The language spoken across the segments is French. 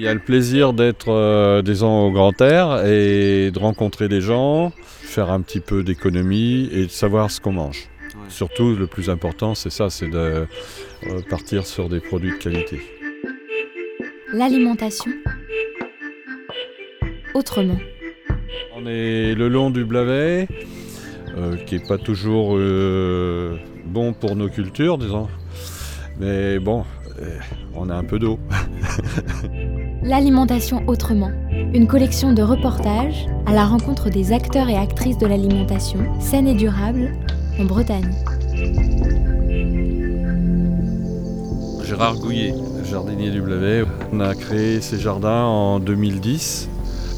Il y a le plaisir d'être, euh, disons, au grand air et de rencontrer des gens, faire un petit peu d'économie et de savoir ce qu'on mange. Surtout, le plus important, c'est ça, c'est de euh, partir sur des produits de qualité. L'alimentation autrement. On est le long du Blavet, euh, qui n'est pas toujours euh, bon pour nos cultures, disons. Mais bon, euh, on a un peu d'eau. L'alimentation autrement. Une collection de reportages à la rencontre des acteurs et actrices de l'alimentation saine et durable en Bretagne. Gérard Gouillet, jardinier du Blavet. On a créé ces jardins en 2010.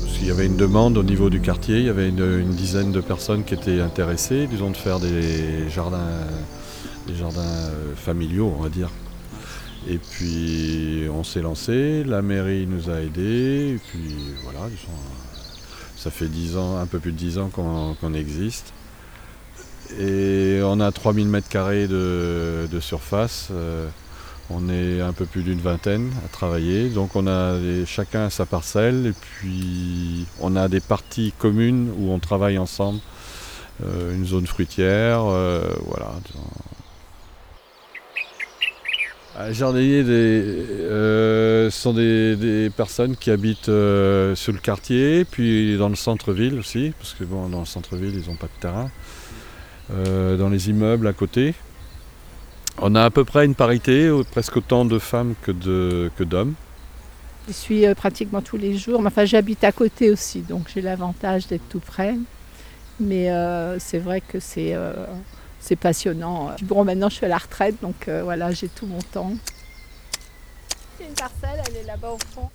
Parce qu'il y avait une demande au niveau du quartier, il y avait une, une dizaine de personnes qui étaient intéressées, disons, de faire des jardins, des jardins euh, familiaux, on va dire. Et puis on s'est lancé, la mairie nous a aidés, et puis voilà, ça fait 10 ans, un peu plus de 10 ans qu'on existe. Et on a 3000 mètres carrés de, surface. euh, on est un peu plus d'une vingtaine à travailler. Donc on a chacun sa parcelle et puis on a des parties communes où on travaille ensemble. Euh, une zone fruitière, euh, voilà. Jardiniers des, euh, sont des, personnes qui habitent euh, sur le quartier, puis dans le centre-ville aussi, parce que bon, dans le centre-ville, ils n'ont pas de terrain. Euh, dans les immeubles à côté. On a à peu près une parité, euh, presque autant de femmes que d'hommes. Je suis euh, pratiquement tous les jours. Mais Enfin, j'habite à côté aussi, donc j'ai l'avantage d'être tout près. Mais euh, c'est vrai que c'est euh, c'est passionnant. Bon, maintenant je suis à la retraite, donc euh, voilà, j'ai tout mon temps. C'est une parcelle, elle est là-bas au fond.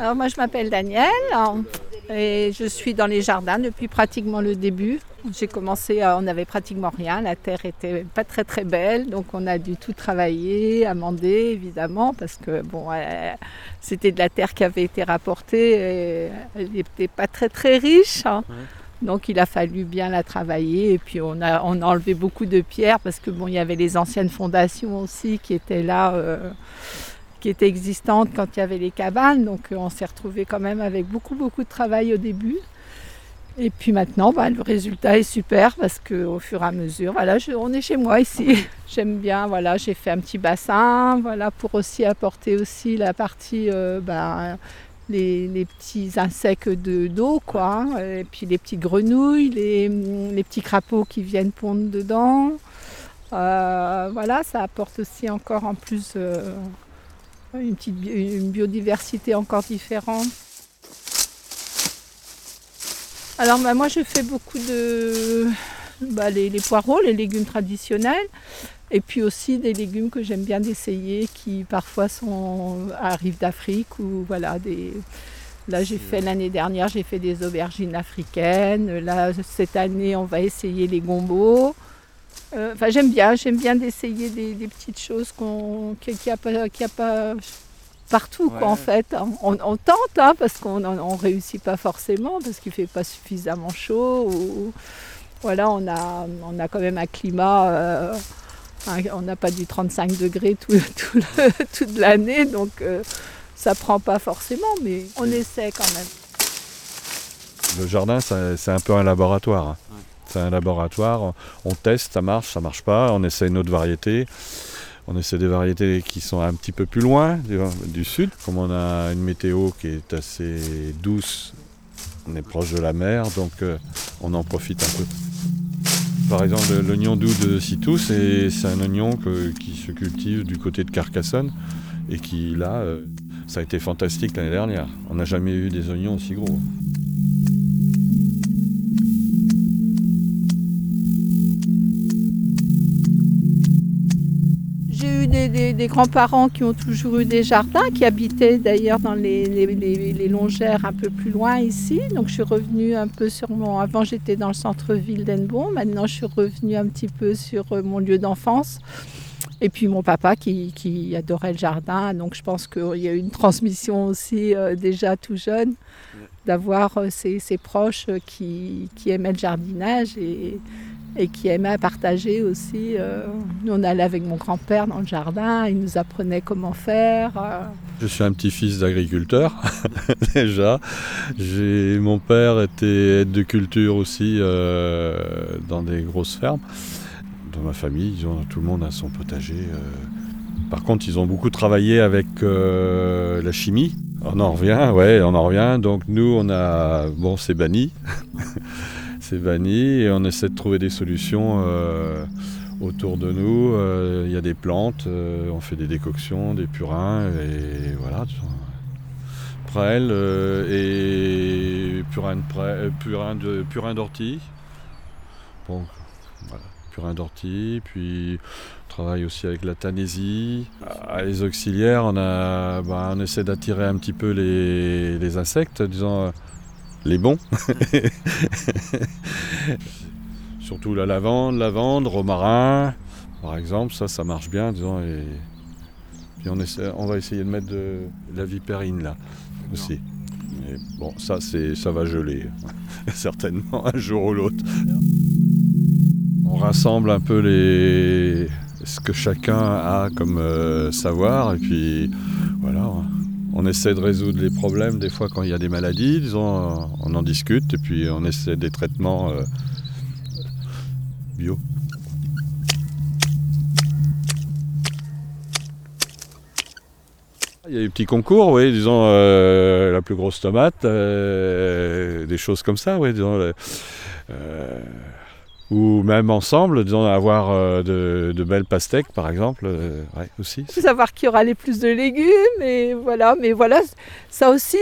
Alors moi je m'appelle Danielle hein, et je suis dans les jardins depuis pratiquement le début. J'ai commencé, euh, on n'avait pratiquement rien, la terre était pas très très belle, donc on a dû tout travailler, amender évidemment, parce que bon, euh, c'était de la terre qui avait été rapportée, et elle n'était pas très très riche. hein. Donc il a fallu bien la travailler et puis on a, on a enlevé beaucoup de pierres parce que bon il y avait les anciennes fondations aussi qui étaient là, euh, qui étaient existantes quand il y avait les cabanes. Donc euh, on s'est retrouvé quand même avec beaucoup beaucoup de travail au début. Et puis maintenant, bah, le résultat est super parce qu'au fur et à mesure, voilà, je- on est chez moi ici. J'aime bien, voilà, j'ai fait un petit bassin, voilà, pour aussi apporter aussi la partie, euh, bah, les, petits insectes de- d'eau, quoi, hein, et puis les petites grenouilles, les, petits crapauds qui viennent pondre dedans. Euh, voilà, ça apporte aussi encore en plus euh, une biodiversité encore différente. Alors bah, moi je fais beaucoup de bah, les poireaux, les légumes traditionnels, et puis aussi des légumes que j'aime bien d'essayer qui parfois sont arrivent d'Afrique ou voilà des. Là j'ai fait l'année dernière j'ai fait des aubergines africaines. Là cette année on va essayer les gombos. Euh, Enfin j'aime bien, j'aime bien d'essayer des, des petites choses qu'on qu'il n'y a pas, qu'il y a pas partout quoi, en fait. On, on tente hein, parce qu'on ne réussit pas forcément parce qu'il fait pas suffisamment chaud. Ou, voilà, on a, on a quand même un climat. euh, on n'a pas du 35 degrés tout, tout le- toute l'année, donc euh, ça prend pas forcément, mais on essaie quand même. Le jardin, c'est un peu un laboratoire. hein. C'est un laboratoire. On teste, ça marche, ça marche pas. On essaie une autre variété. On essaie des variétés qui sont un petit peu plus loin du, du sud. Comme on a une météo qui est assez douce, on est proche de la mer, donc euh, on en profite un peu. Par exemple, le- l'oignon doux de Citou, c'est un oignon qui se cultive du côté de Carcassonne et qui, là, euh, ça a été fantastique l'année dernière. On n'a jamais eu des oignons aussi gros. J'ai eu des, des- des grands-parents qui ont toujours eu des jardins, qui habitaient d'ailleurs dans les, les- les- les longères un peu plus loin ici. Donc je suis revenue un peu sur mon... Avant j'étais dans le centre-ville d'Enbon, maintenant je suis revenue un petit peu sur euh, mon lieu d'enfance. Et puis mon papa qui, qui adorait le jardin, donc je pense qu'il y a eu une transmission aussi euh, déjà tout jeune, d'avoir euh, ses, ses proches euh, qui, qui aimaient le jardinage. Et, et qui aimait partager aussi. Euh, nous, on allait avec mon grand-père dans le jardin, il nous apprenait comment faire. Euh. Je suis un petit-fils d'agriculteur, déjà. Mon père était aide de culture aussi euh, dans des grosses fermes. Dans ma famille, tout le monde a son potager. Par contre, ils ont beaucoup travaillé avec la chimie. On en revient, ouais, on en revient. Donc nous, on a, bon, c'est banni. c'est banni et on essaie de trouver des solutions euh, autour de nous. Euh, il y a des plantes, euh, on fait des décoctions, des purins et voilà. Prêle et purin de purin de purin d'ortie. Bon, voilà, purin d'ortie, puis on travaille aussi avec la tanésie. À les auxiliaires, on, a, bah, on essaie d'attirer un petit peu les, les insectes, disons les bons. Surtout la lavande, lavande, romarin, par exemple, ça, ça marche bien, disons. Et puis on, essaie, on va essayer de mettre de la vipérine là aussi. Mais bon, ça, c'est, ça va geler, certainement, un jour ou l'autre. On rassemble un peu les, ce que chacun a comme euh, savoir, et puis voilà on essaie de résoudre les problèmes des fois quand il y a des maladies, disons, on en discute et puis on essaie des traitements euh, bio. Il y a des petits concours, oui, disons euh, la plus grosse tomate, euh, des choses comme ça, oui, disons ou même ensemble, disons, avoir euh, de, belles pastèques, par exemple, euh, aussi. Savoir qui aura les plus de légumes, et voilà, mais voilà, ça aussi,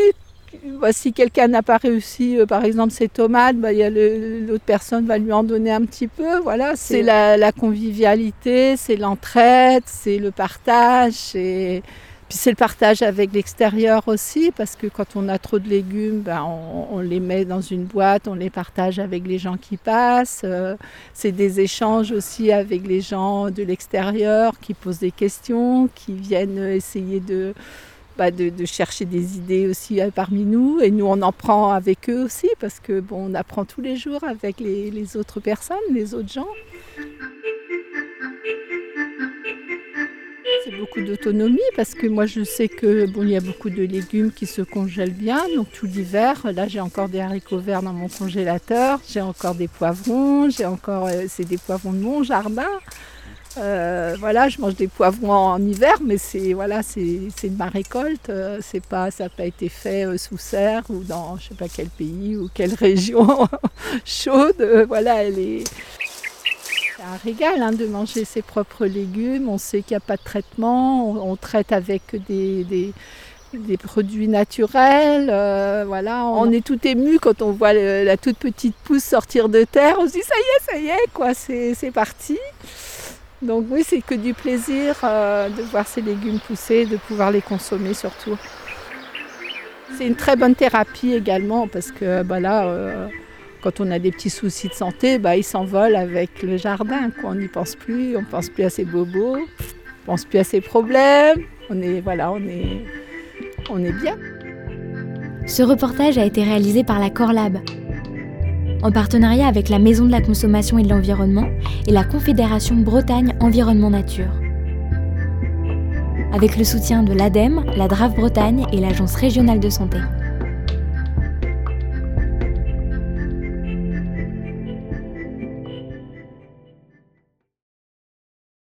bah, si quelqu'un n'a pas réussi, euh, par exemple, ses tomates, bah, l'autre personne va lui en donner un petit peu, voilà, c'est la, la, convivialité, c'est l'entraide, c'est le partage, et c'est le partage avec l'extérieur aussi, parce que quand on a trop de légumes, ben on, les met dans une boîte, on les partage avec les gens qui passent. Euh, c'est des échanges aussi avec les gens de l'extérieur qui posent des questions, qui viennent essayer de, bah, chercher des idées aussi euh, parmi nous. Et nous, on en prend avec eux aussi, parce que bon, on apprend tous les jours avec les autres personnes, les autres gens. Beaucoup d'autonomie parce que moi je sais que bon il y a beaucoup de légumes qui se congèlent bien. Donc tout l'hiver là j'ai encore des haricots verts dans mon congélateur. J'ai encore des poivrons. J'ai encore euh, c'est des poivrons de mon jardin. Euh, voilà je mange des poivrons en, hiver mais c'est voilà c'est de ma récolte. Euh, c'est pas ça n'a pas été fait sous serre ou dans je sais pas quel pays ou quelle région chaude. Voilà elle est c'est un régal hein, de manger ses propres légumes. On sait qu'il n'y a pas de traitement. On, traite avec des, des, produits naturels. Euh, voilà, on est tout ému quand on voit la toute petite pousse sortir de terre. On se dit ça y est, ça y est, quoi, c'est parti. Donc oui, c'est que du plaisir euh, de voir ces légumes pousser, de pouvoir les consommer surtout. C'est une très bonne thérapie également parce que bah là, euh, quand on a des petits soucis de santé, bah, ils s'envolent avec le jardin. On n'y pense plus, on ne pense plus à ses bobos, on ne pense plus à ses problèmes. On est, voilà, on est, on est bien. Ce reportage a été réalisé par la Corlab, en partenariat avec la Maison de la Consommation et de l'Environnement et la Confédération Bretagne Environnement Nature. Avec le soutien de l'ADEME, la DRAF Bretagne et l'Agence régionale de santé.